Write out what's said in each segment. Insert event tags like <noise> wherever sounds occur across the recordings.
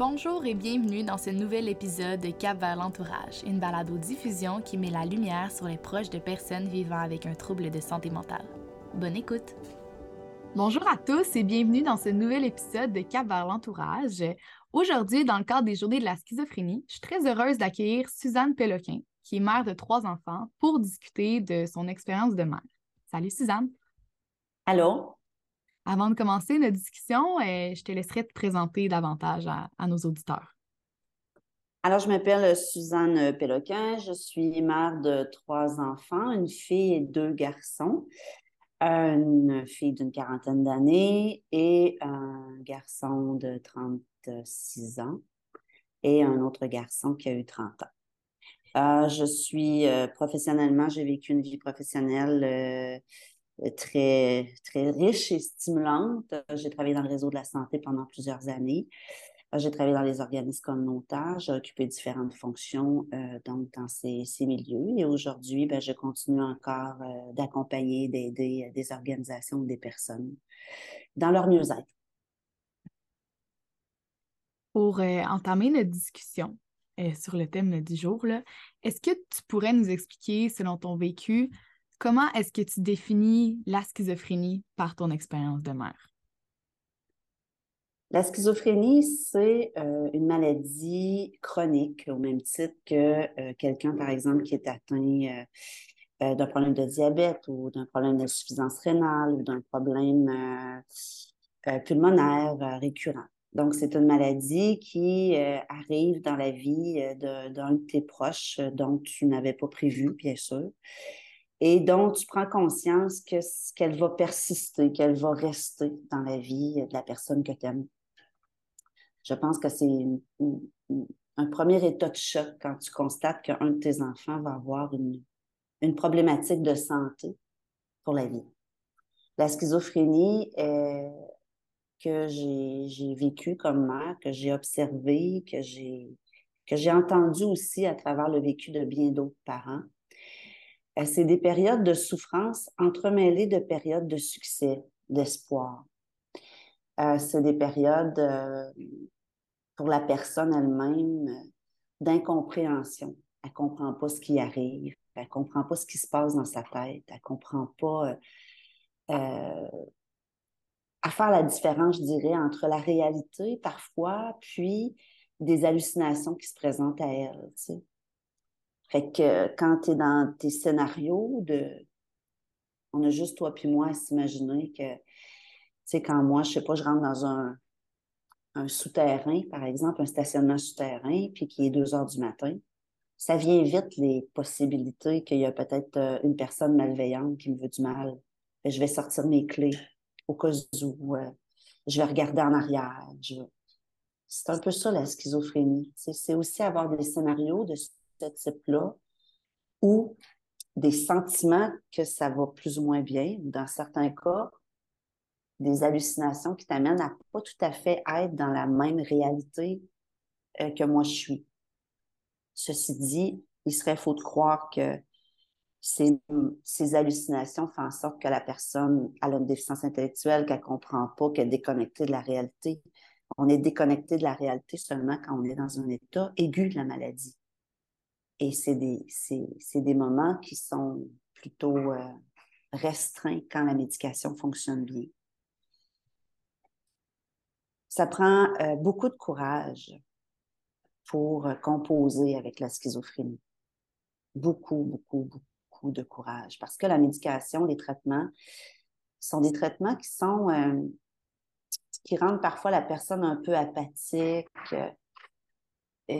Bonjour et bienvenue dans ce nouvel épisode de Cap vers l'entourage, une balado-diffusion qui met la lumière sur les proches de personnes vivant avec un trouble de santé mentale. Bonne écoute! Bonjour à tous et bienvenue dans ce nouvel épisode de Cap vers l'entourage. Aujourd'hui, dans le cadre des Journées de la schizophrénie, je suis très heureuse d'accueillir Suzanne Péloquin, qui est mère de trois enfants, pour discuter de son expérience de mère. Salut Suzanne! Allô? Avant de commencer notre discussion, euh, je te laisserai te présenter davantage à, nos auditeurs. Alors, je m'appelle Suzanne Péloquin. Je suis mère de trois enfants, une fille et deux garçons. Une fille d'une quarantaine d'années et un garçon de 36 ans et un autre garçon qui a eu 30 ans. Euh, je suis euh, professionnellement, j'ai vécu une vie professionnelle très, très riche et stimulante. J'ai travaillé dans le réseau de la santé pendant plusieurs années. J'ai travaillé dans les organismes communautaires, j'ai occupé différentes fonctions euh, dans ces, ces, milieux. Et aujourd'hui, ben, je continue encore euh, d'accompagner, d'aider euh, des organisations ou des personnes dans leur mieux-être. Pour entamer notre discussion sur le thème du jour, est-ce que tu pourrais nous expliquer, selon ton vécu, Comment est-ce que tu définis la schizophrénie par ton expérience de mère? La schizophrénie, c'est euh, une maladie chronique au même titre que euh, quelqu'un, par exemple, qui est atteint euh, d'un problème de diabète ou d'un problème d'insuffisance rénale ou d'un problème pulmonaire récurrent. Donc, c'est une maladie qui arrive dans la vie d'un de tes proches dont tu n'avais pas prévu, bien sûr, et donc tu prends conscience que, qu'elle va persister, qu'elle va rester dans la vie de la personne que tu aimes. Je pense que c'est un premier état de choc quand tu constates qu'un de tes enfants va avoir une, une problématique de santé pour la vie. La schizophrénie est, que j'ai vécue comme mère, que j'ai observée, que j'ai que j'ai entendu aussi à travers le vécu de bien d'autres parents, euh, c'est des périodes de souffrance entremêlées de périodes de succès, d'espoir. Euh, c'est des périodes euh, pour la personne elle-même d'incompréhension. Elle ne comprend pas ce qui arrive, elle ne comprend pas ce qui se passe dans sa tête, elle ne comprend pas à faire la différence, je dirais, entre la réalité parfois, puis des hallucinations qui se présentent à elle. Fait que quand tu es dans tes scénarios de. On a juste toi puis moi à s'imaginer que, tu sais, quand moi, je sais pas, je rentre dans un, un souterrain, par exemple, un stationnement souterrain, puis qui est deux heures du matin, ça vient vite les possibilités qu'il y a peut-être euh, une personne malveillante qui me veut du mal. je vais sortir mes clés au cas où. Euh, je vais regarder en arrière. C'est un peu ça la schizophrénie. C'est aussi avoir des scénarios de ce type-là, ou des sentiments que ça va plus ou moins bien, ou dans certains cas, des hallucinations qui t'amènent à pas tout à fait être dans la même réalité euh, que moi je suis. Ceci dit, il serait faux de croire que ces, ces, hallucinations font en sorte que la personne a une déficience intellectuelle, qu'elle ne comprend pas, qu'elle est déconnectée de la réalité. On est déconnecté de la réalité seulement quand on est dans un état aigu de la maladie. Et c'est des, des, moments qui sont plutôt euh, restreints quand la médication fonctionne bien. Ça prend euh, beaucoup de courage pour euh, composer avec la schizophrénie. Beaucoup, beaucoup, beaucoup de courage. Parce que la médication, les traitements, sont des traitements qui sont qui rendent parfois la personne un peu apathique,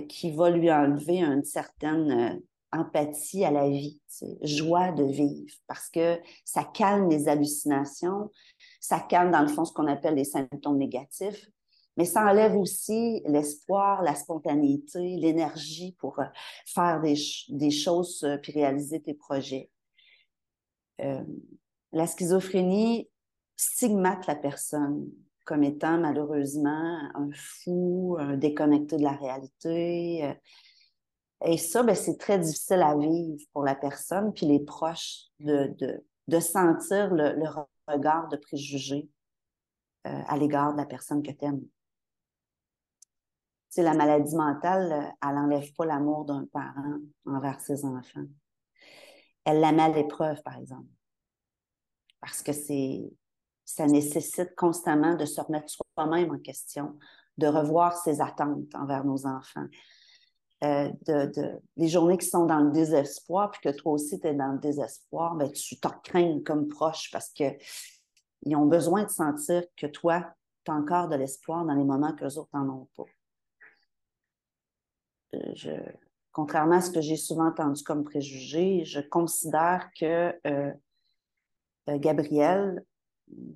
qui va lui enlever une certaine euh, empathie à la vie, joie de vivre, parce que ça calme les hallucinations, ça calme dans le fond ce qu'on appelle les symptômes négatifs, mais ça enlève aussi l'espoir, la spontanéité, l'énergie pour euh, faire des, des choses puis réaliser tes projets. la schizophrénie stigmate la personne comme étant malheureusement un fou, un déconnecté de la réalité. Euh. Et ça, ben, c'est très difficile à vivre pour la personne, puis les proches, de, de, sentir le, regard de préjugé euh, à l'égard de la personne que tu aimes. sais, la maladie mentale, elle n'enlève pas l'amour d'un parent envers ses enfants. Elle la met à l'épreuve, par exemple. Parce que c'est, ça nécessite constamment de se remettre soi-même en question, de revoir ses attentes envers nos enfants. Euh, de, les journées qui sont dans le désespoir, puis que toi aussi tu es dans le désespoir, ben, tu t'en crains comme proche parce qu'ils ont besoin de sentir que toi, tu as encore de l'espoir dans les moments que les autres n'en ont pas. Euh, je, contrairement à ce que j'ai souvent entendu comme préjugé, je considère que euh, Gabriel,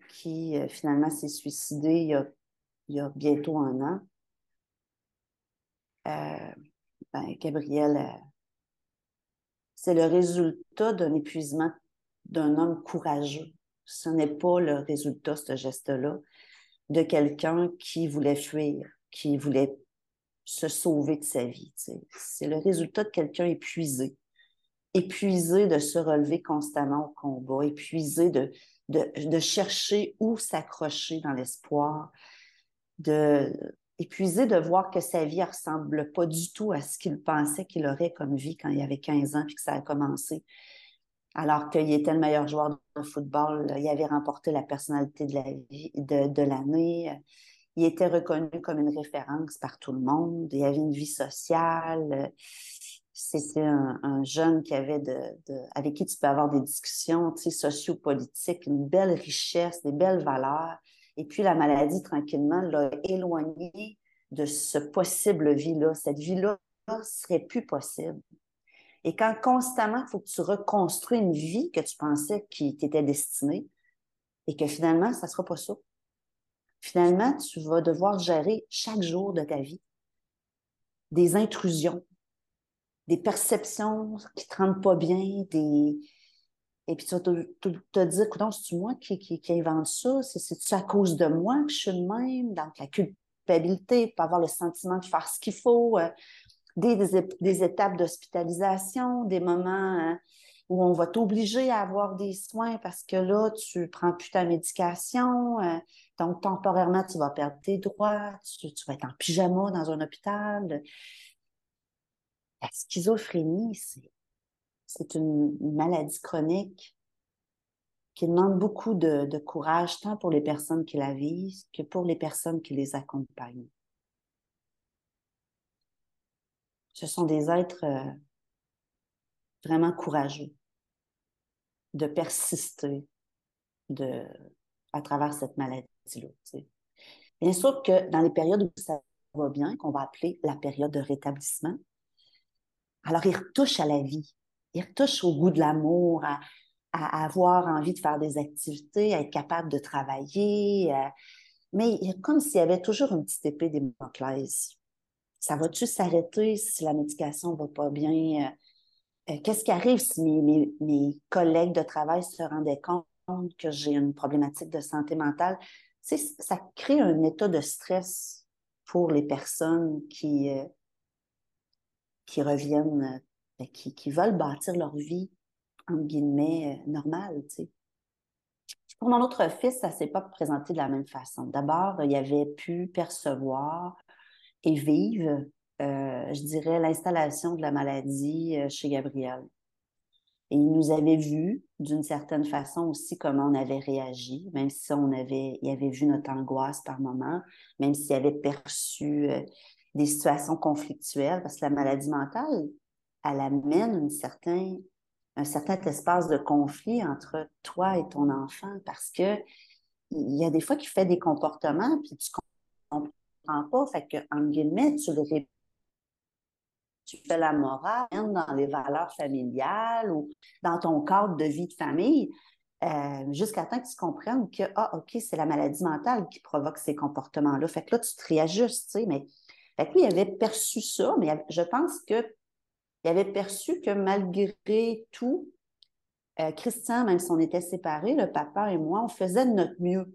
qui finalement s'est suicidé il y, a, bientôt un an, ben, Gabriel, euh, c'est le résultat d'un épuisement d'un homme courageux. Ce n'est pas le résultat, ce geste-là, de quelqu'un qui voulait fuir, qui voulait se sauver de sa vie. C'est le résultat de quelqu'un épuisé, épuisé de se relever constamment au combat, épuisé de, de, de chercher où s'accrocher dans l'espoir, de, épuisé de voir que sa vie ne ressemble pas du tout à ce qu'il pensait qu'il aurait comme vie quand il avait 15 ans puis que ça a commencé. Alors qu'il était le meilleur joueur de football, il avait remporté la personnalité de la de, l'année. Il était reconnu comme une référence par tout le monde. Il avait une vie sociale. C'était un, jeune qui avait de, avec qui tu peux avoir des discussions sociopolitiques, une belle richesse, des belles valeurs. Et puis la maladie, tranquillement, l'a éloigné de ce possible vie-là. Cette vie-là serait plus possible. Et quand constamment, il faut que tu reconstruis une vie que tu pensais qui t'était destinée et que finalement, ça ne sera pas ça. Finalement, tu vas devoir gérer chaque jour de ta vie des intrusions, des perceptions qui ne te rendent pas bien, des, et puis tu vas te, dire, écoute, c'est moi qui, qui, invente ça? C'est-tu à cause de moi que je suis de même? Donc, la culpabilité, pas avoir le sentiment de faire ce qu'il faut, euh, des, des, étapes d'hospitalisation, des moments hein, où on va t'obliger à avoir des soins parce que là, tu prends plus ta médication. Euh, donc, temporairement, tu vas perdre tes droits, tu, vas être en pyjama dans un hôpital. La schizophrénie, c'est une maladie chronique qui demande beaucoup de, courage, tant pour les personnes qui la vivent que pour les personnes qui les accompagnent. Ce sont des êtres euh, vraiment courageux de persister à travers cette maladie-là. Bien sûr que dans les périodes où ça va bien, qu'on va appeler la période de rétablissement, alors ils retouchent à la vie il retouche au goût de l'amour, à, avoir envie de faire des activités, à être capable de travailler. Euh, mais il y comme s'il y avait toujours une petite épée des Damoclès. Ça va-tu s'arrêter si la médication ne va pas bien? Euh, euh, qu'est-ce qui arrive si mes, collègues de travail se rendaient compte que j'ai une problématique de santé mentale? ça crée un état de stress pour les personnes qui, qui reviennent ben, qui, veulent bâtir leur vie, en guillemets, euh, normale. Pour mon autre fils, ça ne s'est pas présenté de la même façon. D'abord, il avait pu percevoir et vivre, euh, je dirais, l'installation de la maladie euh, chez Gabriel. Et il nous avait vu d'une certaine façon aussi comment on avait réagi, même si on avait, il avait vu notre angoisse par moment, même s'il avait perçu des situations conflictuelles, parce que la maladie mentale, elle amène une certain, un certain espace de conflit entre toi et ton enfant parce que il y a des fois qu'il fait des comportements puis tu comprends pas. Fait que, en guillemets, tu le tu fais la morale dans les valeurs familiales ou dans ton cadre de vie de famille, euh, jusqu'à temps que tu comprennes que, ah, OK, c'est la maladie mentale qui provoque ces comportements-là. Fait que là, tu te réajustes, tu sais, mais fait lui, il avait perçu ça, mais je pense que il avait perçu que malgré tout, euh, Christian, même si on était séparés, le papa et moi, on faisait de notre mieux.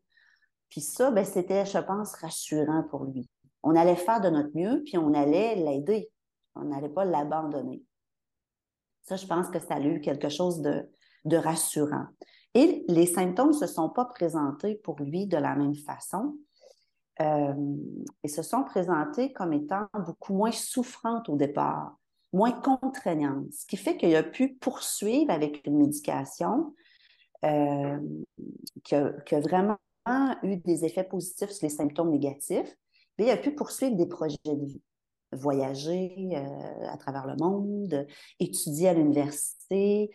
Puis ça, ben, c'était, je pense, rassurant pour lui. On allait faire de notre mieux, puis on allait l'aider. On n'allait pas l'abandonner. Ça, je pense que ça a eu quelque chose de, de rassurant. Et les symptômes ne se sont pas présentés pour lui de la même façon. Euh, et se sont présentées comme étant beaucoup moins souffrantes au départ, moins contraignantes, ce qui fait qu'il a pu poursuivre avec une médication euh, qui, a, vraiment eu des effets positifs sur les symptômes négatifs, mais il a pu poursuivre des projets de vie voyager euh, à travers le monde, étudier à l'université.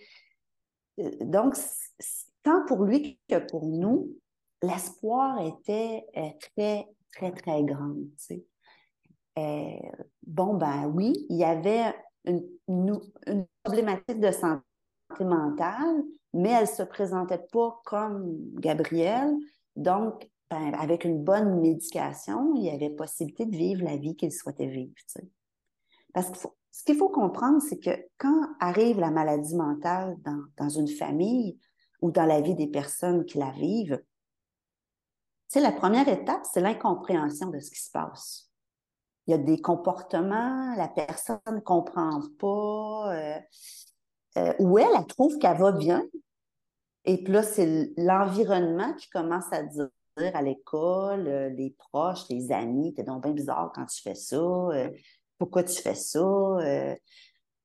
Donc, tant pour lui que pour nous, l'espoir était euh, très, très, très grand. bon, ben oui, il y avait une, une, problématique de santé mentale, mais elle ne se présentait pas comme Gabrielle. Donc, ben, avec une bonne médication, il y avait possibilité de vivre la vie qu'il souhaitait vivre. Parce que ce qu'il faut comprendre, c'est que quand arrive la maladie mentale dans, une famille ou dans la vie des personnes qui la vivent, la première étape, c'est l'incompréhension de ce qui se passe. Il y a des comportements, la personne ne comprend pas, euh, euh, ou elle, trouve qu'elle va bien. Et puis là, c'est l'environnement qui commence à dire à l'école, euh, les proches, les amis, t'es donc bien bizarre quand tu fais ça, euh, pourquoi tu fais ça?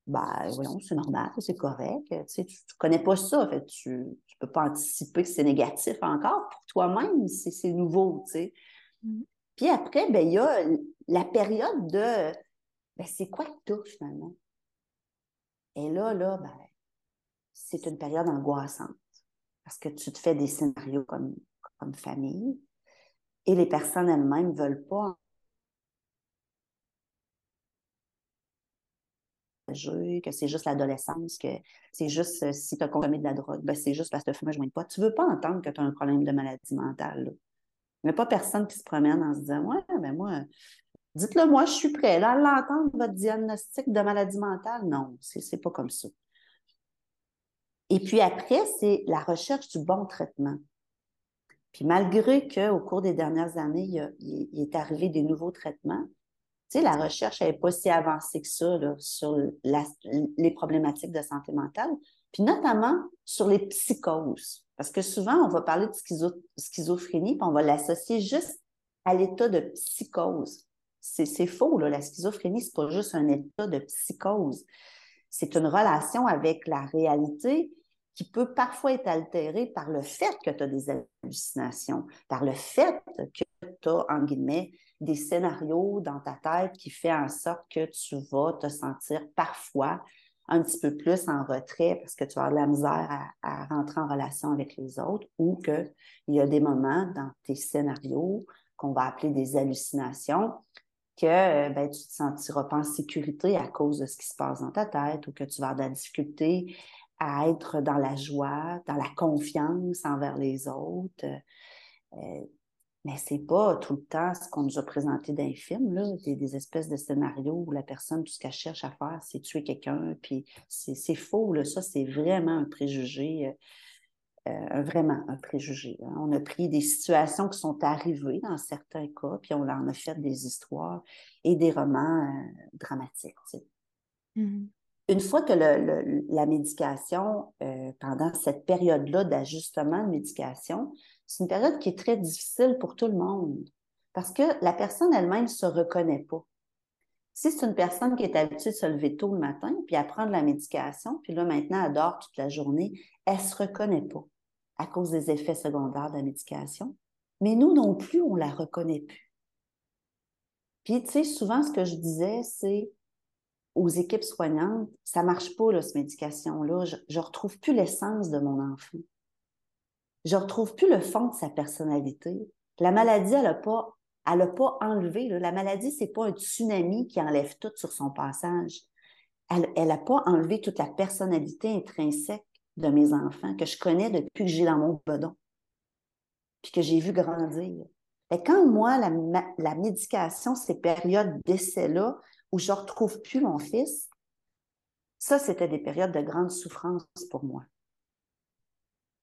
Ben, voyons, c'est normal, c'est correct. Tu sais, connais pas ça, fait, tu peux pas anticiper que c'est négatif encore. Pour toi-même, c'est nouveau, tu sais. Mm-hmm. Puis après, ben, il y a la période de ben, c'est quoi que tu finalement? Et là, là, ben, c'est une période angoissante parce que tu te fais des scénarios comme comme famille. Et les personnes elles-mêmes ne veulent pas que c'est juste l'adolescence, que c'est juste euh, si tu as consommé de la drogue, ben c'est juste parce que tu ne fumes pas. Tu ne veux pas entendre que tu as un problème de maladie mentale. Il n'y a pas personne qui se promène en se disant Ouais, ben moi, dites-le moi, je suis prêt là, à l'entendre, votre diagnostic de maladie mentale. Non, c'est n'est pas comme ça. Et puis après, c'est la recherche du bon traitement. Puis malgré qu'au cours des dernières années, il, est arrivé des nouveaux traitements, la recherche n'est pas si avancée que ça sur les problématiques de santé mentale, puis notamment sur les psychoses. Parce que souvent, on va parler de schizophrénie, puis on va l'associer juste à l'état de psychose. C'est faux, là. la schizophrénie, c'est pas juste un état de psychose. C'est une relation avec la réalité qui peut parfois être altéré par le fait que tu as des hallucinations, par le fait que tu as, en guillemets, des scénarios dans ta tête qui fait en sorte que tu vas te sentir parfois un petit peu plus en retrait parce que tu as de la misère à, rentrer en relation avec les autres ou qu'il y a des moments dans tes scénarios qu'on va appeler des hallucinations que ben, tu ne te sentiras pas en sécurité à cause de ce qui se passe dans ta tête ou que tu vas avoir de la difficulté à être dans la joie, dans la confiance envers les autres. Euh, mais c'est pas tout le temps ce qu'on nous a présenté dans les films, là, des, espèces de scénarios où la personne, tout ce qu'elle cherche à faire, c'est tuer quelqu'un, puis c'est faux, là. ça c'est vraiment un préjugé, euh, euh, vraiment un préjugé. Hein. On a pris des situations qui sont arrivées dans certains cas, puis on en a fait des histoires et des romans dramatiques. Mm-hmm une fois que la médication, euh, pendant cette période-là d'ajustement de médication, c'est une période qui est très difficile pour tout le monde parce que la personne elle-même ne se reconnaît pas. Si c'est une personne qui est habituée de se lever tôt le matin, puis à prendre la médication, puis là maintenant elle dort toute la journée, elle ne se reconnaît pas à cause des effets secondaires de la médication. Mais nous non plus, on ne la reconnaît plus. Puis, tu sais, souvent, ce que je disais, c'est aux équipes soignantes, ça marche pas, là, cette médication-là. Je ne retrouve plus l'essence de mon enfant. Je ne retrouve plus le fond de sa personnalité. La maladie, elle n'a pas, pas enlevé. La maladie, c'est pas un tsunami qui enlève tout sur son passage. Elle n'a pas enlevé toute la personnalité intrinsèque de mes enfants que je connais depuis que j'ai dans mon bedon, puis que j'ai vu grandir. Et quand moi, la, la médication, ces périodes d'essai-là, où je ne retrouve plus mon fils, ça, c'était des périodes de grande souffrance pour moi.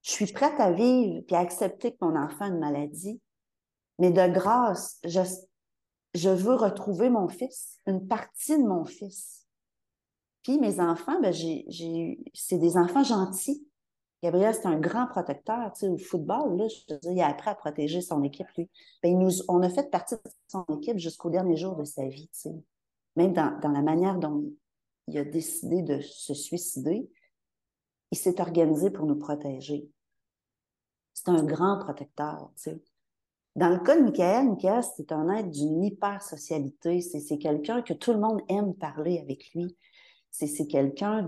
Je suis prête à vivre et à accepter que mon enfant a une maladie, mais de grâce, je, je veux retrouver mon fils, une partie de mon fils. Puis mes enfants, ben, c'est des enfants gentils. Gabriel, c'est un grand protecteur, tu sais, au football, là, il a appris à protéger son équipe, lui. Ben, nous, on a fait partie de son équipe jusqu'au dernier jour de sa vie, tu sais. Même dans, dans la manière dont il a décidé de se suicider, il s'est organisé pour nous protéger. C'est un grand protecteur. Dans le cas de Michael, Michael, c'est un être d'une hyper-socialité. C'est quelqu'un que tout le monde aime parler avec lui. C'est quelqu'un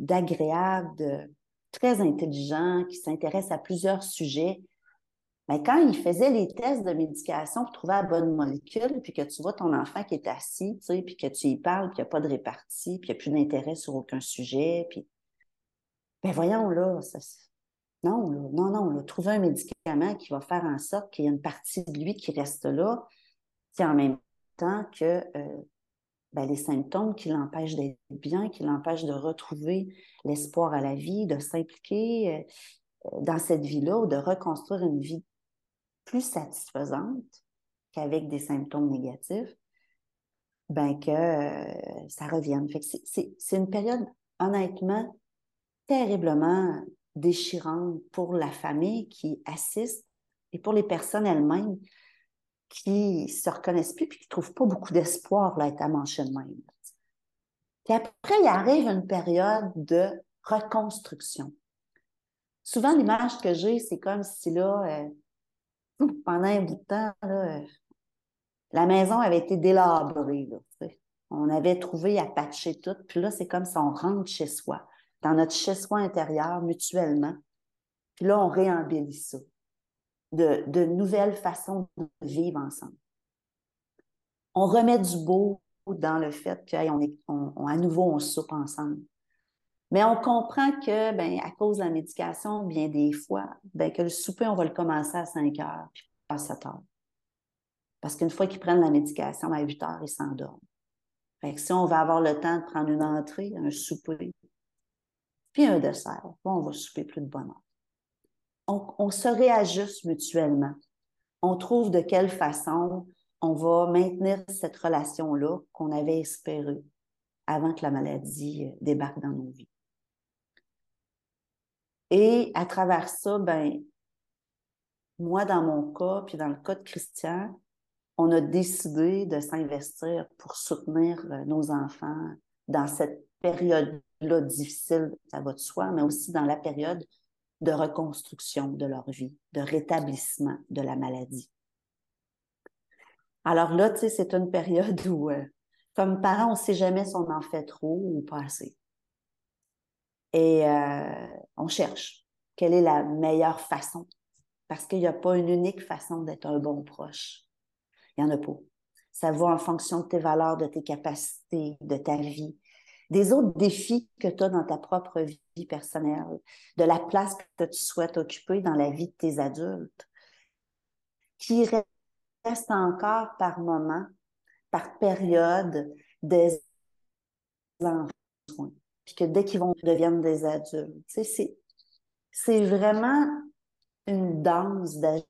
d'agréable, de, très intelligent, qui s'intéresse à plusieurs sujets. Mais quand il faisait les tests de médication pour trouver la bonne molécule, puis que tu vois ton enfant qui est assis, puis que tu y parles, puis qu'il n'y a pas de répartie, puis qu'il n'y a plus d'intérêt sur aucun sujet, puis... Ben voyons, là, ça, non, non, non, trouver un médicament qui va faire en sorte qu'il y a une partie de lui qui reste là, qui en même temps que euh, ben, les symptômes qui l'empêchent d'être bien, qui l'empêchent de retrouver l'espoir à la vie, de s'impliquer euh, dans cette vie-là ou de reconstruire une vie plus satisfaisante qu'avec des symptômes négatifs, ben que euh, ça revienne. c'est une période, honnêtement, terriblement déchirante pour la famille qui assiste et pour les personnes elles-mêmes qui se reconnaissent plus et qui ne trouvent pas beaucoup d'espoir là, être à manger de même. Puis après, il arrive une période de reconstruction. Souvent, l'image que j'ai, c'est comme si là, euh, pendant un bout de temps, là, la maison avait été délabrée. on avait trouvé à patcher tout, puis là, c'est comme si on rentre chez soi dans notre chez-soi intérieur mutuellement. Puis là, on réembellit ça. De, de nouvelles façons de vivre ensemble. On remet du beau dans le fait qu'à est, à nouveau, on soupe ensemble. Mais on comprend que, ben, à cause de la médication, bien des fois, ben, que le souper, on va le commencer à 5 heures, puis à 7 heures. Parce qu'une fois qu'ils prennent la médication, à 8 heures, ils s'endorment. Fait que si on va avoir le temps de prendre une entrée, un souper, un dessert. on va souper plus de bonheur. On, on se réajuste mutuellement. On trouve de quelle façon on va maintenir cette relation-là qu'on avait espérée avant que la maladie euh, débarque dans nos vies. Et à travers ça, ben, moi, dans mon cas, puis dans le cas de Christian, on a décidé de s'investir pour soutenir euh, nos enfants dans cette période-là difficile, ça va de soi, mais aussi dans la période de reconstruction de leur vie, de rétablissement de la maladie. Alors là, tu sais, c'est une période où, euh, comme parents, on ne sait jamais si on en fait trop ou pas assez. Et euh, on cherche quelle est la meilleure façon, parce qu'il n'y a pas une unique façon d'être un bon proche. Il n'y en a pas. Ça va en fonction de tes valeurs, de tes capacités, de ta vie, des autres défis que tu as dans ta propre vie personnelle, de la place que tu souhaites occuper dans la vie de tes adultes, qui restent encore par moment, par période, des enfants. Puis que dès qu'ils vont devenir des adultes, c'est vraiment une danse d'agir.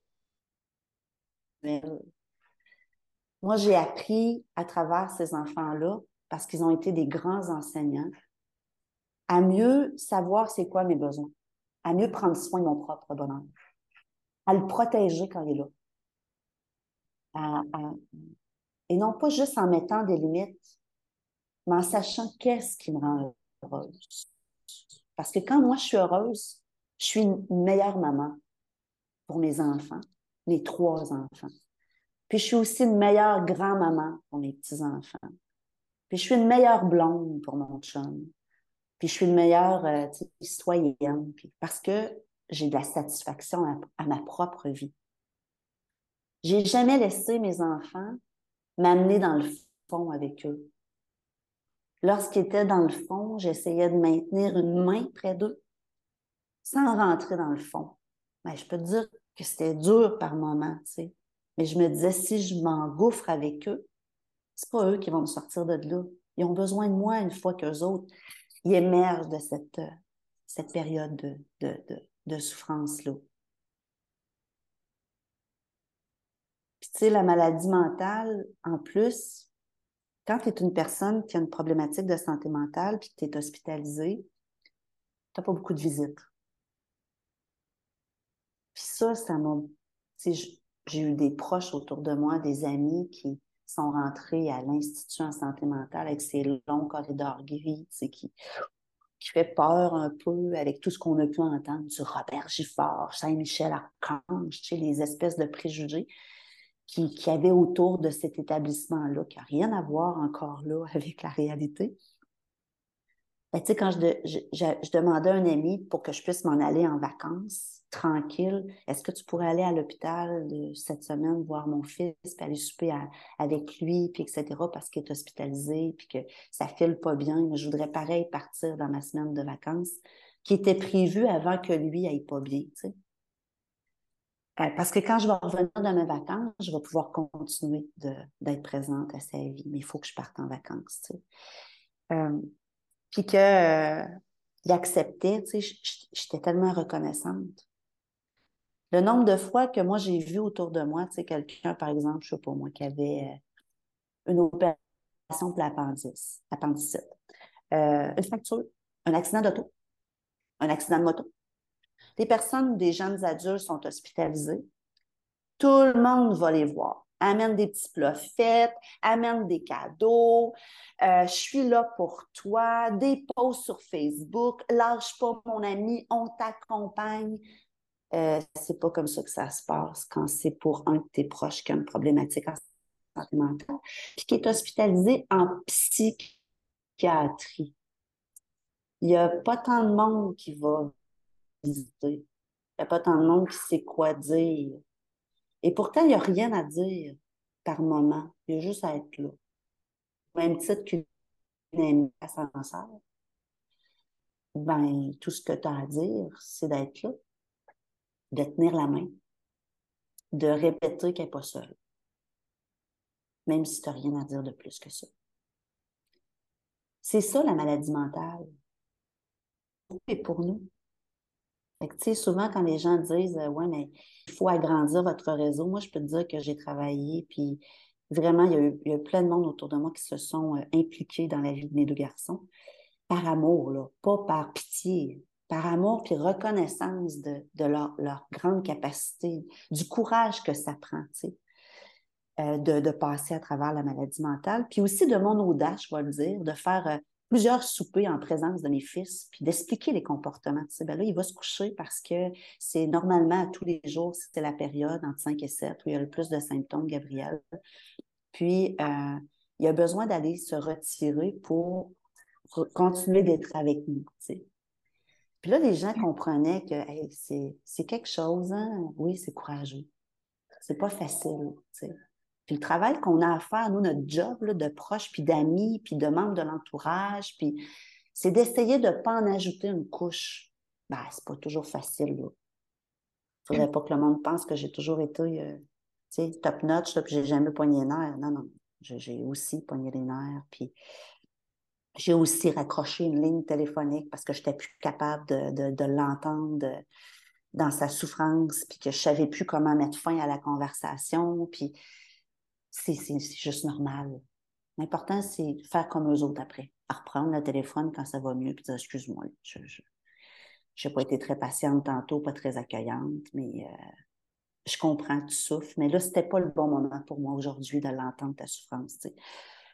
Moi, j'ai appris à travers ces enfants-là parce qu'ils ont été des grands enseignants, à mieux savoir c'est quoi mes besoins, à mieux prendre soin de mon propre bonheur, à le protéger quand il est là. et non pas juste en mettant des limites, mais en sachant qu'est-ce qui me rend heureuse. Parce que quand moi je suis heureuse, je suis une meilleure maman pour mes enfants, mes trois enfants. Puis je suis aussi une meilleure grand-maman pour mes petits-enfants. Puis je suis une meilleure blonde pour mon chum. Puis je suis une meilleure euh, citoyenne. parce que j'ai de la satisfaction à, ma propre vie. J'ai jamais laissé mes enfants m'amener dans le fond avec eux. Lorsqu'ils étaient dans le fond, j'essayais de maintenir une main près d'eux sans rentrer dans le fond. Mais je peux dire que c'était dur par moments, tu sais. Mais je me disais, si je m'engouffre avec eux, c'est pas eux qui vont me sortir de là. Ils ont besoin de moi une fois qu'eux autres, ils émergent de cette, cette période de, de, souffrance-là. Puis tu sais, la maladie mentale, en plus, quand tu es une personne qui a une problématique de santé mentale puis que tu es hospitalisé, tu n'as pas beaucoup de visites. ça, ça m'a. J'ai eu des proches autour de moi, des amis qui sont rentrés à l'Institut en santé mentale avec ces longs corridors gris, qui, qui fait peur un peu avec tout ce qu'on a pu entendre du Robert Gifford, Saint-Michel Archange, les espèces de préjugés qui, qui avait autour de cet établissement-là, qui n'a rien à voir encore là <laughs> avec la réalité. Ben, tu sais, quand je, je, demandais à un ami pour que je puisse m'en aller en vacances, tranquille, est-ce que tu pourrais aller à l'hôpital cette semaine voir mon fils, puis aller souper avec lui, puis etc., parce qu'il est hospitalisé, puis que ça file pas bien. Mais je voudrais pareil partir dans ma semaine de vacances, qui était prévue avant que lui aille pas bien, tu sais. Euh, parce que quand je vais revenir de mes vacances, je vais pouvoir continuer d'être présente à sa vie, mais il faut que je parte en vacances, tu sais. Euh, puis qu'il euh, acceptait, tu sais, j'étais tellement reconnaissante. Le nombre de fois que moi, j'ai vu autour de moi, tu sais, quelqu'un, par exemple, je sais pas moi, qui avait euh, une opération pour l'appendice, appendicite, euh, une fracture, un accident d'auto, un accident de moto. Des personnes, des jeunes adultes sont hospitalisés. Tout le monde va les voir amène des petits plats amène des cadeaux, euh, je suis là pour toi, des posts sur Facebook, lâche pas mon ami, on t'accompagne. Euh, c'est pas comme ça que ça se passe quand c'est pour un de tes proches qui a une problématique en santé mentale, puis qui est hospitalisé en psychiatrie. Il n'y a pas tant de monde qui va visiter. Il n'y a pas tant de monde qui sait quoi dire. Et pourtant, il n'y a rien à dire par moment. Il y a juste à être là. Même titre qu'une amie ascenseur. Ben, tout ce que tu as à dire, c'est d'être là, de tenir la main, de répéter qu'elle n'est pas seule. Même si tu n'as rien à dire de plus que ça. C'est ça la maladie mentale. Et pour nous. Fait souvent, quand les gens disent euh, Ouais, mais il faut agrandir votre réseau, moi, je peux te dire que j'ai travaillé, puis vraiment, il y, a eu, plein de monde autour de moi qui se sont euh, impliqués dans la vie de mes deux garçons, par amour, là, pas par pitié, par amour puis reconnaissance de, de leur, leur, grande capacité, du courage que ça prend, tu sais, euh, de, de, passer à travers la maladie mentale, puis aussi de mon audace, je vais le dire, de faire plusieurs soupers en présence de mes fils, puis d'expliquer les comportements. Ben là, il va se coucher parce que c'est normalement à tous les jours, c'est la période entre 5 et 7 où il y a le plus de symptômes, Gabriel. Puis, euh, il a besoin d'aller se retirer pour continuer d'être avec nous. Puis là, les gens comprenaient que c'est quelque chose, hein? oui, c'est courageux. C'est pas facile. Puis le travail qu'on a à faire, nous, notre job de proches, puis d'amis, puis de membres de l'entourage, puis c'est d'essayer de ne pas en ajouter une couche. Ben, c'est pas toujours facile. Il ne faudrait pas que le monde pense que j'ai toujours été euh, top notch, puis j'ai jamais poigné les nerfs. Non, non. J'ai aussi poigné les nerfs. Puis j'ai aussi raccroché une ligne téléphonique parce que je n'étais plus capable de, de l'entendre dans sa souffrance, puis que je ne savais plus comment mettre fin à la conversation. Puis c'est juste normal. L'important, c'est de faire comme eux autres après. À reprendre le téléphone quand ça va mieux, puis dire excuse-moi, je n'ai pas été très patiente tantôt, pas très accueillante, mais euh, je comprends que tu souffres. Mais là, c'était pas le bon moment pour moi aujourd'hui de l'entendre, ta souffrance.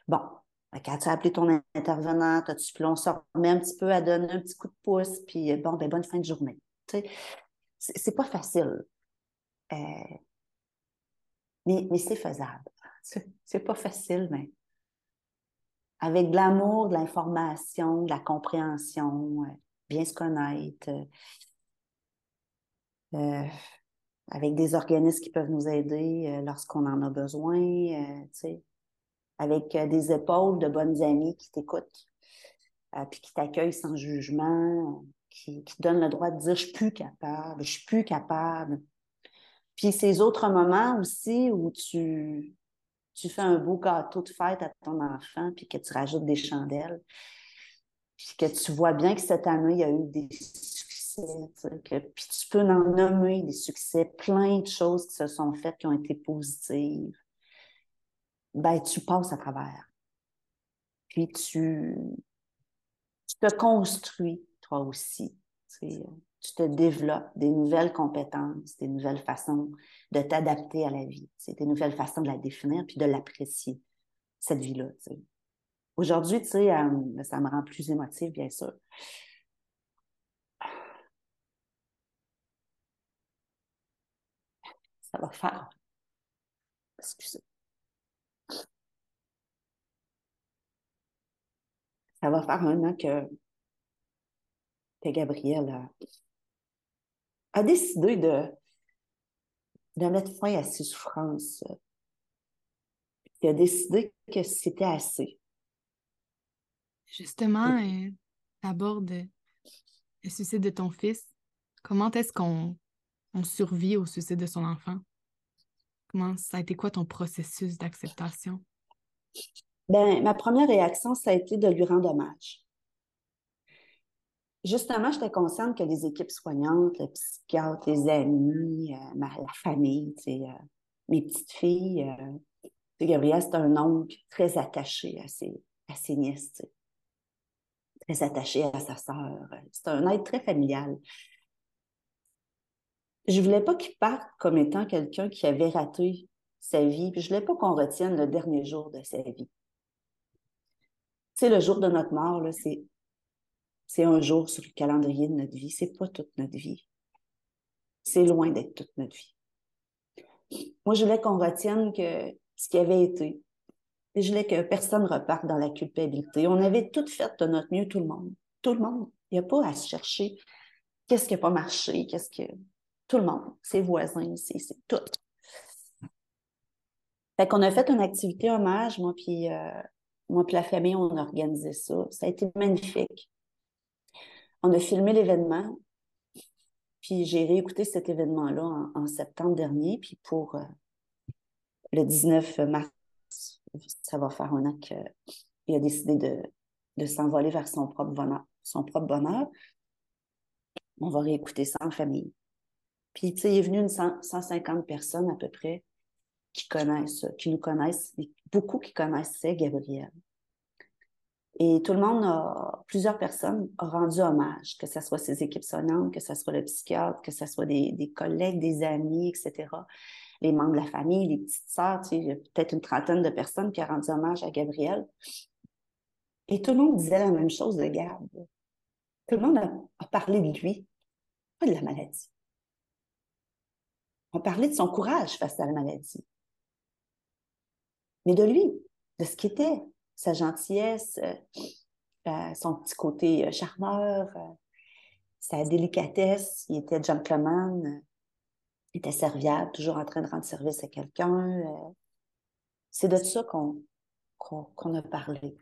Bon, quand tu as appelé ton intervenant, as-tu, puis on se remet un petit peu à donner un petit coup de pouce, puis euh, bon, ben, bonne fin de journée. C'est pas facile. Euh, mais c'est faisable. C'est pas facile, mais avec de l'amour, de l'information, de la compréhension, euh, bien se connaître, euh, euh, avec des organismes qui peuvent nous aider lorsqu'on en a besoin, avec des épaules de bonnes amies qui t'écoutent, puis qui t'accueillent sans jugement, qui, qui te donnent le droit de dire je suis plus capable, je suis plus capable. Puis ces autres moments aussi où tu, tu fais un beau gâteau de fête à ton enfant, puis que tu rajoutes des chandelles, puis que tu vois bien que cette année, il y a eu des succès, que, puis tu peux en nommer des succès, plein de choses qui se sont faites, qui ont été positives, ben tu passes à travers. Puis tu, tu te construis, toi aussi. Tu te développes des nouvelles compétences, des nouvelles façons de t'adapter à la vie, des nouvelles façons de la définir puis de l'apprécier, cette vie-là. Aujourd'hui, tu sais, euh, ça me rend plus émotive, bien sûr. Ça va faire. Excusez. Ça va faire un an que, que Gabrielle a, a décidé de, de mettre fin à ses souffrances. Il a décidé que c'était assez. Justement, tu abordes le suicide de ton fils. Comment est-ce qu'on on survit au suicide de son enfant? Comment ça a été quoi ton processus d'acceptation? Ben, ma première réaction, ça a été de lui rendre hommage justement, j'étais consciente que les équipes soignantes, les psychiatres, les amis, euh, la famille, euh, mes petites filles, euh, Gabriel, c'est un oncle très attaché à ses, à nièces, très attaché à sa sœur. C'est un être très familial. Je voulais pas qu'il parte comme étant quelqu'un qui avait raté sa vie, puis je voulais pas qu'on retienne le dernier jour de sa vie. C'est le jour de notre mort, c'est c'est un jour sur le calendrier de notre vie. C'est pas toute notre vie. C'est loin d'être toute notre vie. Moi, je voulais qu'on retienne ce qui avait été. Je voulais que personne reparte dans la culpabilité. On avait tout fait de notre mieux, tout le monde. Tout le monde. Il n'y a pas à se chercher qu'est-ce qui n'a pas marché, qu'est-ce que. Tout le monde. Ses voisins, c'est tout. Fait qu'on a fait une activité hommage, moi puis euh, moi puis la famille, on a organisé ça. Ça a été magnifique. On a filmé l'événement, puis j'ai réécouté cet événement-là en, septembre dernier, puis pour euh, le 19 mars, ça va faire un an qu'il a décidé de, s'envoler vers son propre bonheur. On va réécouter ça en famille. Puis, tu sais, il est venu une 150 personnes à peu près qui connaissent, qui nous connaissent, beaucoup qui connaissaient Gabriel. Et tout le monde a, plusieurs personnes ont rendu hommage, que ce soit ses équipes sonnantes, que ce soit le psychiatre, que ce soit des, collègues, des amis, etc. Les membres de la famille, les petites sœurs, tu sais, il y a peut-être une trentaine de personnes qui ont rendu hommage à Gabriel. Et tout le monde disait la même chose de Gab. Tout le monde a, parlé de lui, pas de la maladie. On parlait de son courage face à la maladie. Mais de lui, de ce qu'il était, sa gentillesse, euh, euh, son petit côté euh, charmeur, sa délicatesse. Il était gentleman, il était serviable, toujours en train de rendre service à quelqu'un. C'est de ça qu'on a parlé.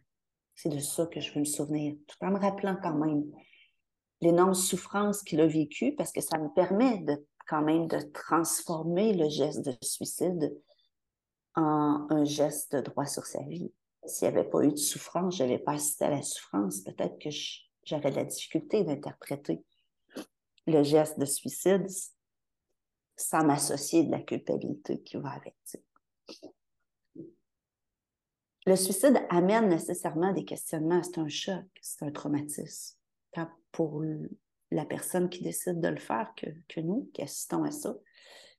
C'est de ça que je veux me souvenir, tout en me rappelant quand même l'énorme souffrance qu'il a vécue, parce que ça me permet de, quand même de transformer le geste de suicide en un geste de droit sur sa vie s'il n'y avait pas eu de souffrance, je n'avais pas assisté à la souffrance, peut-être que j'aurais de la difficulté d'interpréter le geste de suicide sans m'associer de la culpabilité qui va avec. Le suicide amène nécessairement des questionnements. C'est un choc, c'est un traumatisme. Tant pour la personne qui décide de le faire que, que nous, qui assistons à ça,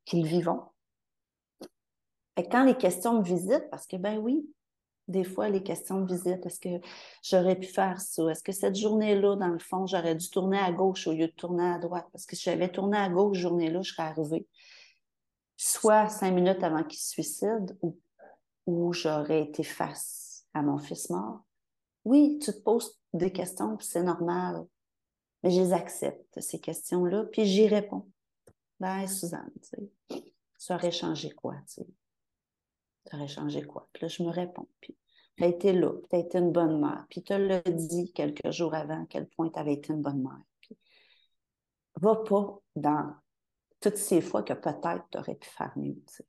qui le vivons. Et quand les questions me visitent, parce que ben oui, des fois les questions de visite. Est-ce que j'aurais pu faire ça? Est-ce que cette journée-là, dans le fond, j'aurais dû tourner à gauche au lieu de tourner à droite? Parce que si j'avais tourné à gauche, journée-là, je serais arrivée soit cinq minutes avant qu'il se suicide ou, ou j'aurais été face à mon fils mort. Oui, tu te poses des questions, c'est normal. Mais je les accepte, ces questions-là, puis j'y réponds. Ben, Suzanne, tu sais, ça aurait changé quoi, tu sais? Tu aurais changé quoi? Puis là, je me réponds. Puis, tu as été là, tu as été une bonne mère. Puis, tu l'as dit quelques jours avant à quel point tu avais été une bonne mère. Puis, va pas dans toutes ces fois que peut-être tu aurais pu faire mieux. Tu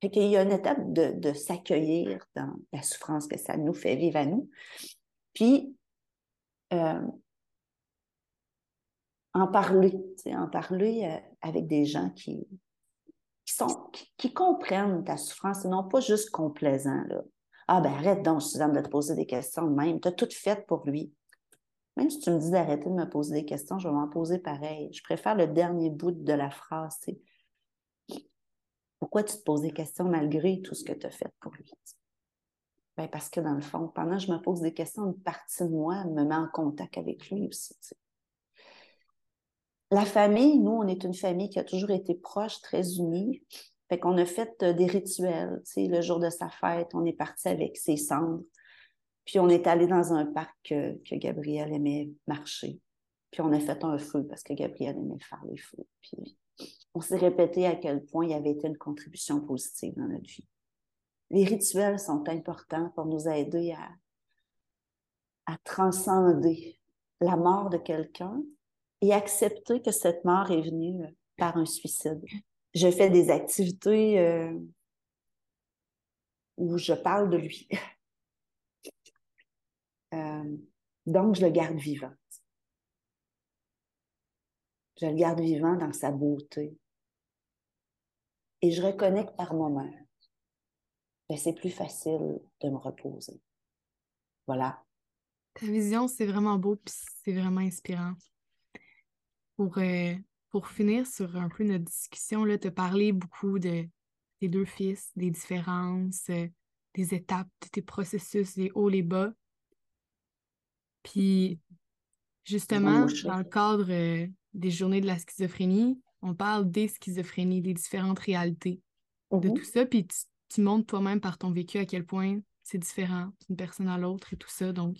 Fait qu'il y a une étape de, s'accueillir dans la souffrance que ça nous fait vivre à nous. Puis, euh, en parler, en parler euh, avec des gens qui, qui, comprennent ta souffrance et non pas juste complaisants. Là. Ah ben arrête donc, Suzanne, de te poser des questions de même. Tu as tout fait pour lui. Même si tu me dis d'arrêter de me poser des questions, je vais m'en poser pareil. Je préfère le dernier bout de la phrase. Pourquoi tu te poses des questions malgré tout ce que tu as fait pour lui? Ben parce que dans le fond, pendant que je me pose des questions, une partie de moi me met en contact avec lui aussi. La famille, nous, on est une famille qui a toujours été proche, très unie. Fait qu'on a fait euh, des rituels. le jour de sa fête, on est parti avec ses cendres. Puis on est allé dans un parc que, Gabriel aimait marcher. Puis on a fait un feu parce que Gabriel aimait faire les feux. Puis on s'est répété à quel point il avait été une contribution positive dans notre vie. Les rituels sont importants pour nous aider à transcender la mort de quelqu'un et accepter que cette mort est venue par un suicide. Je fais des activités euh, où je parle de lui. <laughs> Euh, donc, je le garde vivant. Je le garde vivant dans sa beauté. Et je reconnecte par moment. Ben, c'est plus facile de me reposer. Voilà. Ta vision, c'est vraiment beau, puis c'est vraiment inspirant. Pour, euh, pour finir sur un peu notre discussion, tu as parlé beaucoup de tes deux fils, des différences, euh, des étapes de tes processus, les hauts, les bas. Puis, justement, dans le cadre euh, des journées de la schizophrénie, on parle des schizophrénies, des différentes réalités de mm-hmm. tout ça. Puis, tu, montres toi-même par ton vécu à quel point c'est différent d'une personne à l'autre et tout ça. Donc,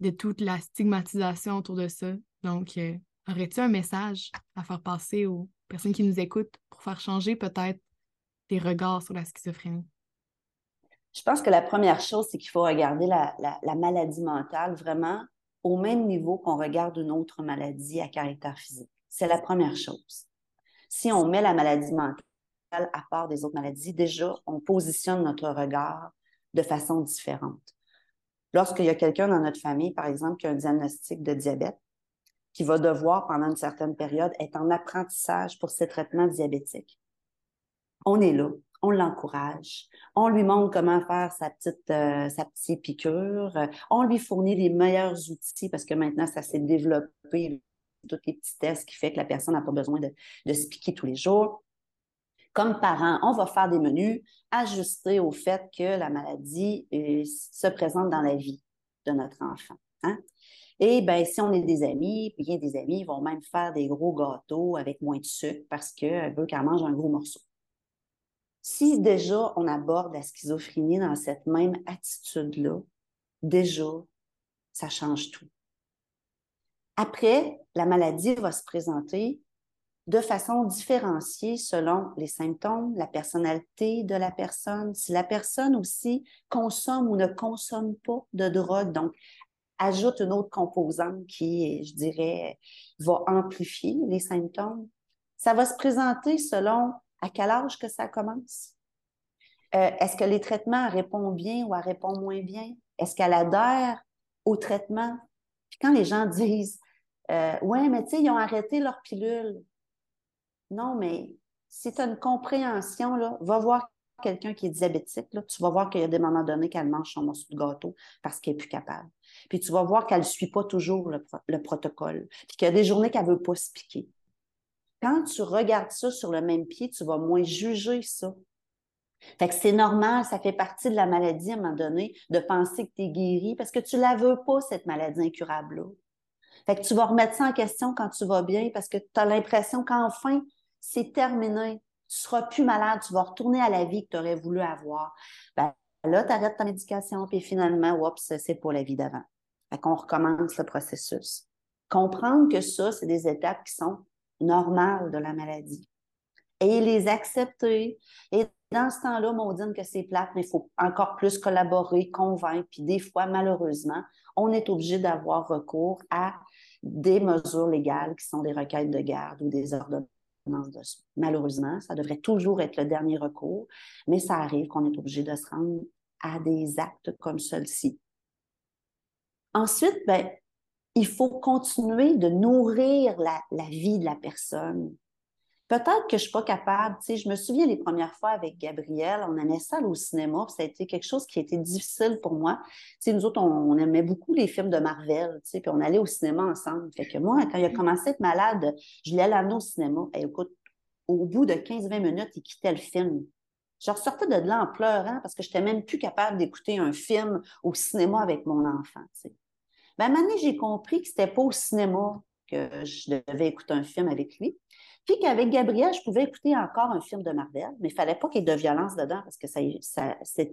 de toute la stigmatisation autour de ça. Donc, euh, aurais-tu un message à faire passer aux personnes qui nous écoutent pour faire changer peut-être des regards sur la schizophrénie? Je pense que la première chose, c'est qu'il faut regarder la, maladie mentale vraiment au même niveau qu'on regarde une autre maladie à caractère physique. C'est la première chose. Si on met la maladie mentale à part des autres maladies, déjà, on positionne notre regard de façon différente. Lorsqu'il y a quelqu'un dans notre famille, par exemple, qui a un diagnostic de diabète, qui va devoir, pendant une certaine période, être en apprentissage pour ses traitements diabétiques, on est là on l'encourage, on lui montre comment faire sa petite, euh, piqûre, on lui fournit les meilleurs outils parce que maintenant, ça s'est développé, tous les petits tests qui fait que la personne n'a pas besoin de, se piquer tous les jours. Comme parent, on va faire des menus ajustés au fait que la maladie euh, se présente dans la vie de notre enfant. Hein. Et bien, si on est des amis, bien des amis vont même faire des gros gâteaux avec moins de sucre parce qu'elle veut qu'elle mange un gros morceau. Si déjà on aborde la schizophrénie dans cette même attitude-là, déjà, ça change tout. Après, la maladie va se présenter de façon différenciée selon les symptômes, la personnalité de la personne, si la personne aussi consomme ou ne consomme pas de drogue, donc ajoute une autre composante qui, je dirais, va amplifier les symptômes. Ça va se présenter selon à quel âge que ça commence? Euh, est-ce que les traitements répondent bien ou elle répond moins bien? Est-ce qu'elle adhère au traitement? Puis quand les gens disent euh, Ouais, mais tu sais, ils ont arrêté leur pilule. Non, mais si tu as une compréhension, là, va voir quelqu'un qui est diabétique, là, tu vas voir qu'il y a des moments donnés qu'elle mange son morceau de gâteau parce qu'elle n'est plus capable. Puis tu vas voir qu'elle ne suit pas toujours le, le protocole. Puis qu'il y a des journées qu'elle ne veut pas se piquer. Quand tu regardes ça sur le même pied, tu vas moins juger ça. Fait que c'est normal, ça fait partie de la maladie à un moment donné de penser que tu es guéri parce que tu ne la veux pas, cette maladie incurable-là. Fait que tu vas remettre ça en question quand tu vas bien parce que tu as l'impression qu'enfin, c'est terminé. Tu seras plus malade, tu vas retourner à la vie que tu aurais voulu avoir. Ben, là, tu arrêtes ta médication, puis finalement, oups, c'est pour la vie d'avant. Fait qu'on recommence le processus. Comprendre que ça, c'est des étapes qui sont normal de la maladie. Et les accepter. Et dans ce temps-là, dit que c'est plate, mais il faut encore plus collaborer, convaincre. Puis des fois, malheureusement, on est obligé d'avoir recours à des mesures légales qui sont des requêtes de garde ou des ordonnances Malheureusement, ça devrait toujours être le dernier recours, mais ça arrive qu'on est obligé de se rendre à des actes comme ceux-ci. Ensuite, ben, il faut continuer de nourrir la, vie de la personne. Peut-être que je ne suis pas capable. Tu sais, je me souviens les premières fois avec Gabriel, on aimait ça aller au cinéma, ça a été quelque chose qui a été difficile pour moi. Tu sais, nous autres, on, aimait beaucoup les films de Marvel, tu sais, puis on allait au cinéma ensemble. Fait que moi, quand il a commencé à être malade, je l'ai l'amener au cinéma. Et écoute, au bout de 15-20 minutes, il quittait le film. Je ressortais de là en pleurant parce que je n'étais même plus capable d'écouter un film au cinéma avec mon enfant. Tu sais. Ben, à un moment donné, j'ai compris que ce n'était pas au cinéma que je devais écouter un film avec lui. Puis qu'avec Gabriel, je pouvais écouter encore un film de Marvel, mais il ne fallait pas qu'il y ait de violence dedans parce que ça,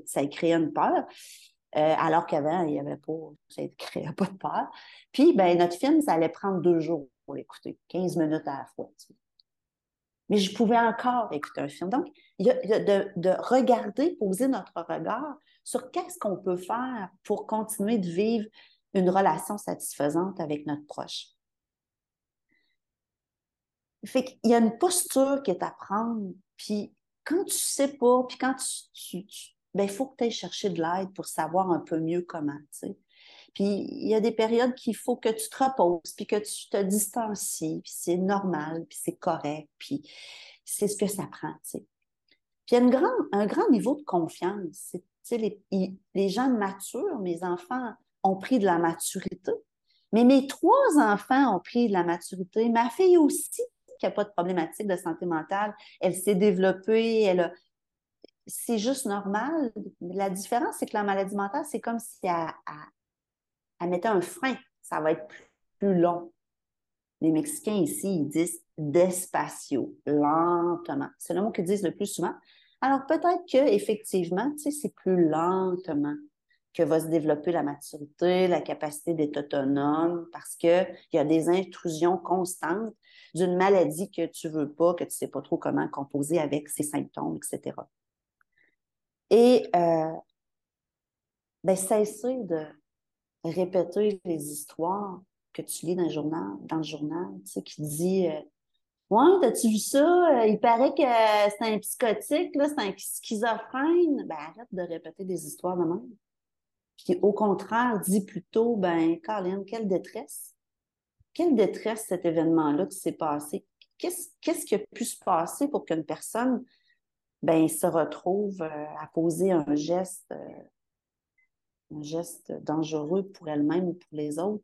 ça, créait une peur. Euh, alors qu'avant, il n'y avait pas, ça ne créait pas de peur. Puis, ben, notre film, ça allait prendre deux jours pour l'écouter, 15 minutes à la fois. Mais je pouvais encore écouter un film. Donc, y a de, de regarder, poser notre regard sur qu'est-ce qu'on peut faire pour continuer de vivre une relation satisfaisante avec notre proche. Fait qu'il y a une posture qui est à prendre, puis quand tu sais pas, puis quand tu, ben, il faut que tu ailles chercher de l'aide pour savoir un peu mieux comment, tu sais. Puis il y a des périodes qu'il faut que tu te reposes, puis que tu te distancies, puis c'est normal, puis c'est correct, puis c'est ce que ça prend, tu sais. Puis il y a grand, un grand niveau de confiance. Les, les gens matures, mes enfants ont pris de la maturité, mais mes trois enfants ont pris de la maturité. Ma fille aussi, qui n'a pas de problématique de santé mentale. Elle s'est développée, elle C'est juste normal. La différence, c'est que la maladie mentale, c'est comme si elle, mettait un frein. Ça va être plus, long. Les Mexicains ici, ils disent despacio, lentement. C'est le mot qu'ils disent le plus souvent. Alors peut-être qu'effectivement, tu sais, c'est plus lentement que va se développer la maturité, la capacité d'être autonome, parce qu'il y a des intrusions constantes d'une maladie que tu ne veux pas, que tu ne sais pas trop comment composer avec ses symptômes, etc. Et euh, ben, de répéter les histoires que tu lis dans le journal, dans le journal tu sais, qui dit euh, Ouais, as-tu vu ça? Il paraît que c'est un psychotique, c'est un schizophrène. Ben, arrête de répéter des histoires de même qui, au contraire, dit plutôt, ben, Colin, quelle détresse. Quelle détresse cet événement-là qui s'est passé? Qu'est-ce qui a pu se passer pour qu'une personne ben, se retrouve euh, à poser un geste, euh, un geste dangereux pour elle-même ou pour les autres?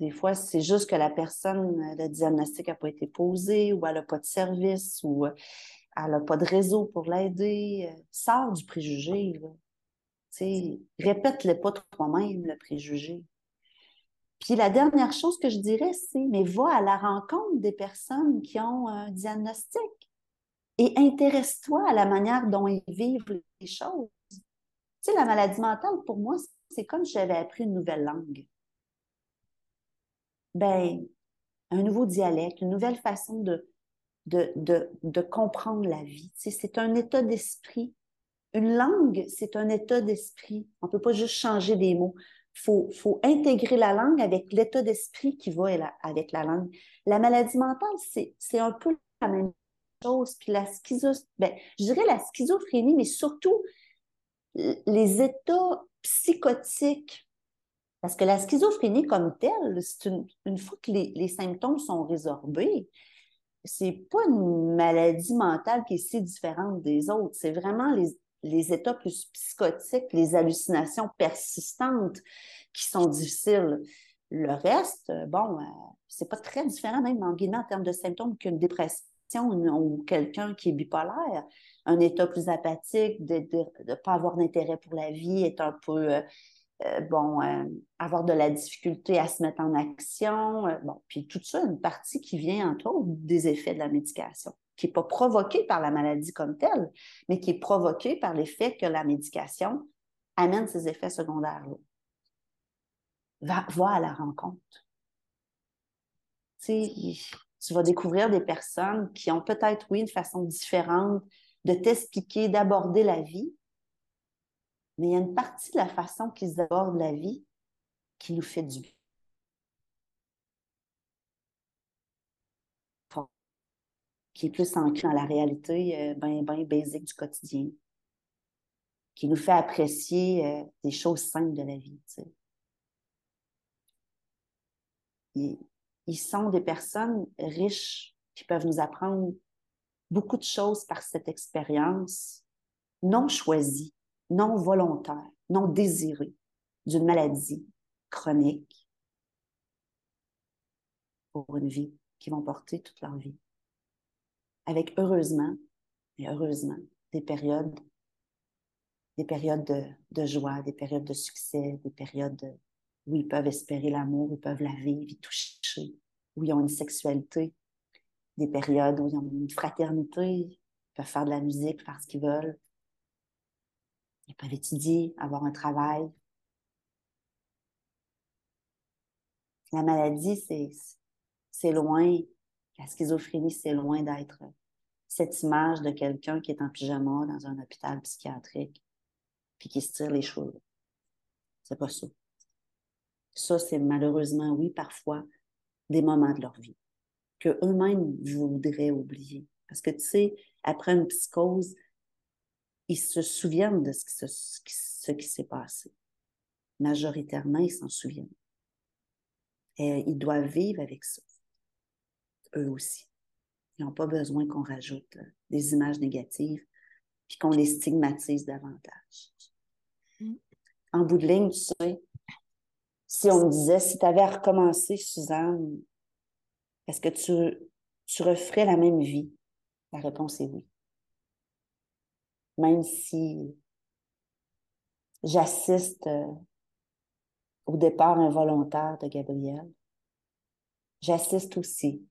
Des fois, c'est juste que la personne, le diagnostic n'a pas été posé ou elle n'a pas de service ou euh, elle n'a pas de réseau pour l'aider. Sors du préjugé. Répète-le pas toi-même, le préjugé. Puis la dernière chose que je dirais, c'est, mais va à la rencontre des personnes qui ont un diagnostic et intéresse-toi à la manière dont ils vivent les choses. Tu sais, la maladie mentale, pour moi, c'est comme si j'avais appris une nouvelle langue. Ben, un nouveau dialecte, une nouvelle façon de, comprendre la vie. Tu sais, c'est un état d'esprit une langue, c'est un état d'esprit. On ne peut pas juste changer des mots. Il faut, intégrer la langue avec l'état d'esprit qui va avec la langue. La maladie mentale, c'est un peu la même chose. Puis la ben, je dirais la schizophrénie, mais surtout les états psychotiques. Parce que la schizophrénie comme telle, c'est une, fois que les, les symptômes sont résorbés, c'est pas une maladie mentale qui est si différente des autres. C'est vraiment les, les états plus psychotiques, les hallucinations persistantes qui sont difficiles. Le reste, bon, euh, c'est pas très différent même en guillemets en termes de symptômes qu'une dépression ou quelqu'un qui est bipolaire. Un état plus apathique, de ne pas avoir d'intérêt pour la vie, est un peu, euh, euh, bon, avoir de la difficulté à se mettre en action. bon, puis tout ça, une partie qui vient entre autres des effets de la médication qui n'est pas provoqué par la maladie comme telle, mais qui est provoqué par l'effet que la médication amène ces effets secondaires-là. Va, à la rencontre. Tu vas découvrir des personnes qui ont peut-être, oui, une façon différente de t'expliquer, d'aborder la vie, mais il y a une partie de la façon qu'ils abordent la vie qui nous fait du bien. Qui est plus ancré dans la réalité euh, bien ben basique du quotidien, qui nous fait apprécier euh, des choses simples de la vie. Ils, sont des personnes riches qui peuvent nous apprendre beaucoup de choses par cette expérience non choisie, non volontaire, non désirée d'une maladie chronique pour une vie qui vont porter toute leur vie. Avec heureusement, et heureusement, des périodes, des périodes de, de joie, des périodes de succès, des périodes où ils peuvent espérer l'amour, ils peuvent la vivre, y toucher, où ils ont une sexualité, des périodes où ils ont une fraternité, ils peuvent faire de la musique, faire ce qu'ils veulent. Ils peuvent étudier, avoir un travail. La maladie, c'est loin, la schizophrénie, c'est loin d'être cette image de quelqu'un qui est en pyjama dans un hôpital psychiatrique puis qui se tire les cheveux. C'est pas ça. Ça, c'est malheureusement, oui, parfois, des moments de leur vie que eux-mêmes voudraient oublier. Parce que, tu sais, après une psychose, ils se souviennent de ce qui, s'est passé. Majoritairement, ils s'en souviennent. Et ils doivent vivre avec ça, eux aussi. Ils n'ont pas besoin qu'on rajoute euh, des images négatives puis qu'on les stigmatise davantage. Mm. En bout de ligne, tu sais, si on me disait, si tu avais à recommencer, Suzanne, est-ce que tu, tu referais la même vie? La réponse est oui. Même si j'assiste euh, au départ involontaire de Gabriel, j'assiste aussi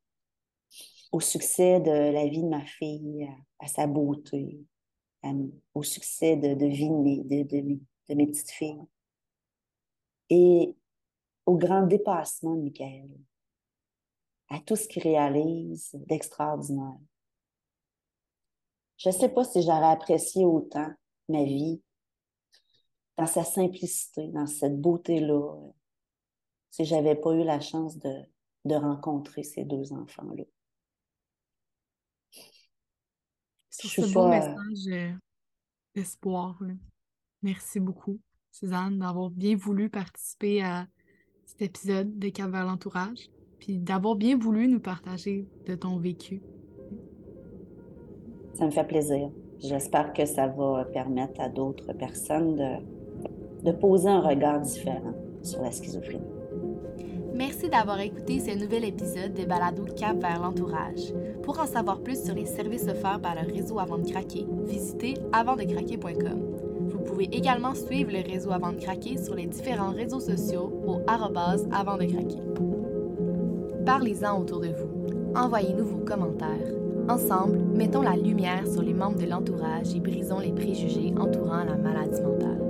au succès de la vie de ma fille, à, sa beauté, au succès de, de vie de, de, de mes petites filles. Et au grand dépassement de Michael, à tout ce qu'il réalise d'extraordinaire. Je ne sais pas si j'aurais apprécié autant ma vie dans sa simplicité, dans cette beauté-là, si j'avais pas eu la chance de, de rencontrer ces deux enfants-là. C'est ce beau message euh, d'espoir. Merci beaucoup, Suzanne, d'avoir bien voulu participer à cet épisode de Cap vers l'entourage, puis d'avoir bien voulu nous partager de ton vécu. Ça me fait plaisir. J'espère que ça va permettre à d'autres personnes de, de poser un regard différent sur la schizophrénie. Merci d'avoir écouté ce nouvel épisode de Balado Cap vers l'entourage. Pour en savoir plus sur les services offerts par le réseau Avant de craquer, visitez avantdecraquer.com. Vous pouvez également suivre le réseau Avant de craquer sur les différents réseaux sociaux au arrobase avant de craquer. Parlez-en autour de vous. Envoyez-nous vos commentaires. Ensemble, mettons la lumière sur les membres de l'entourage et brisons les préjugés entourant la maladie mentale.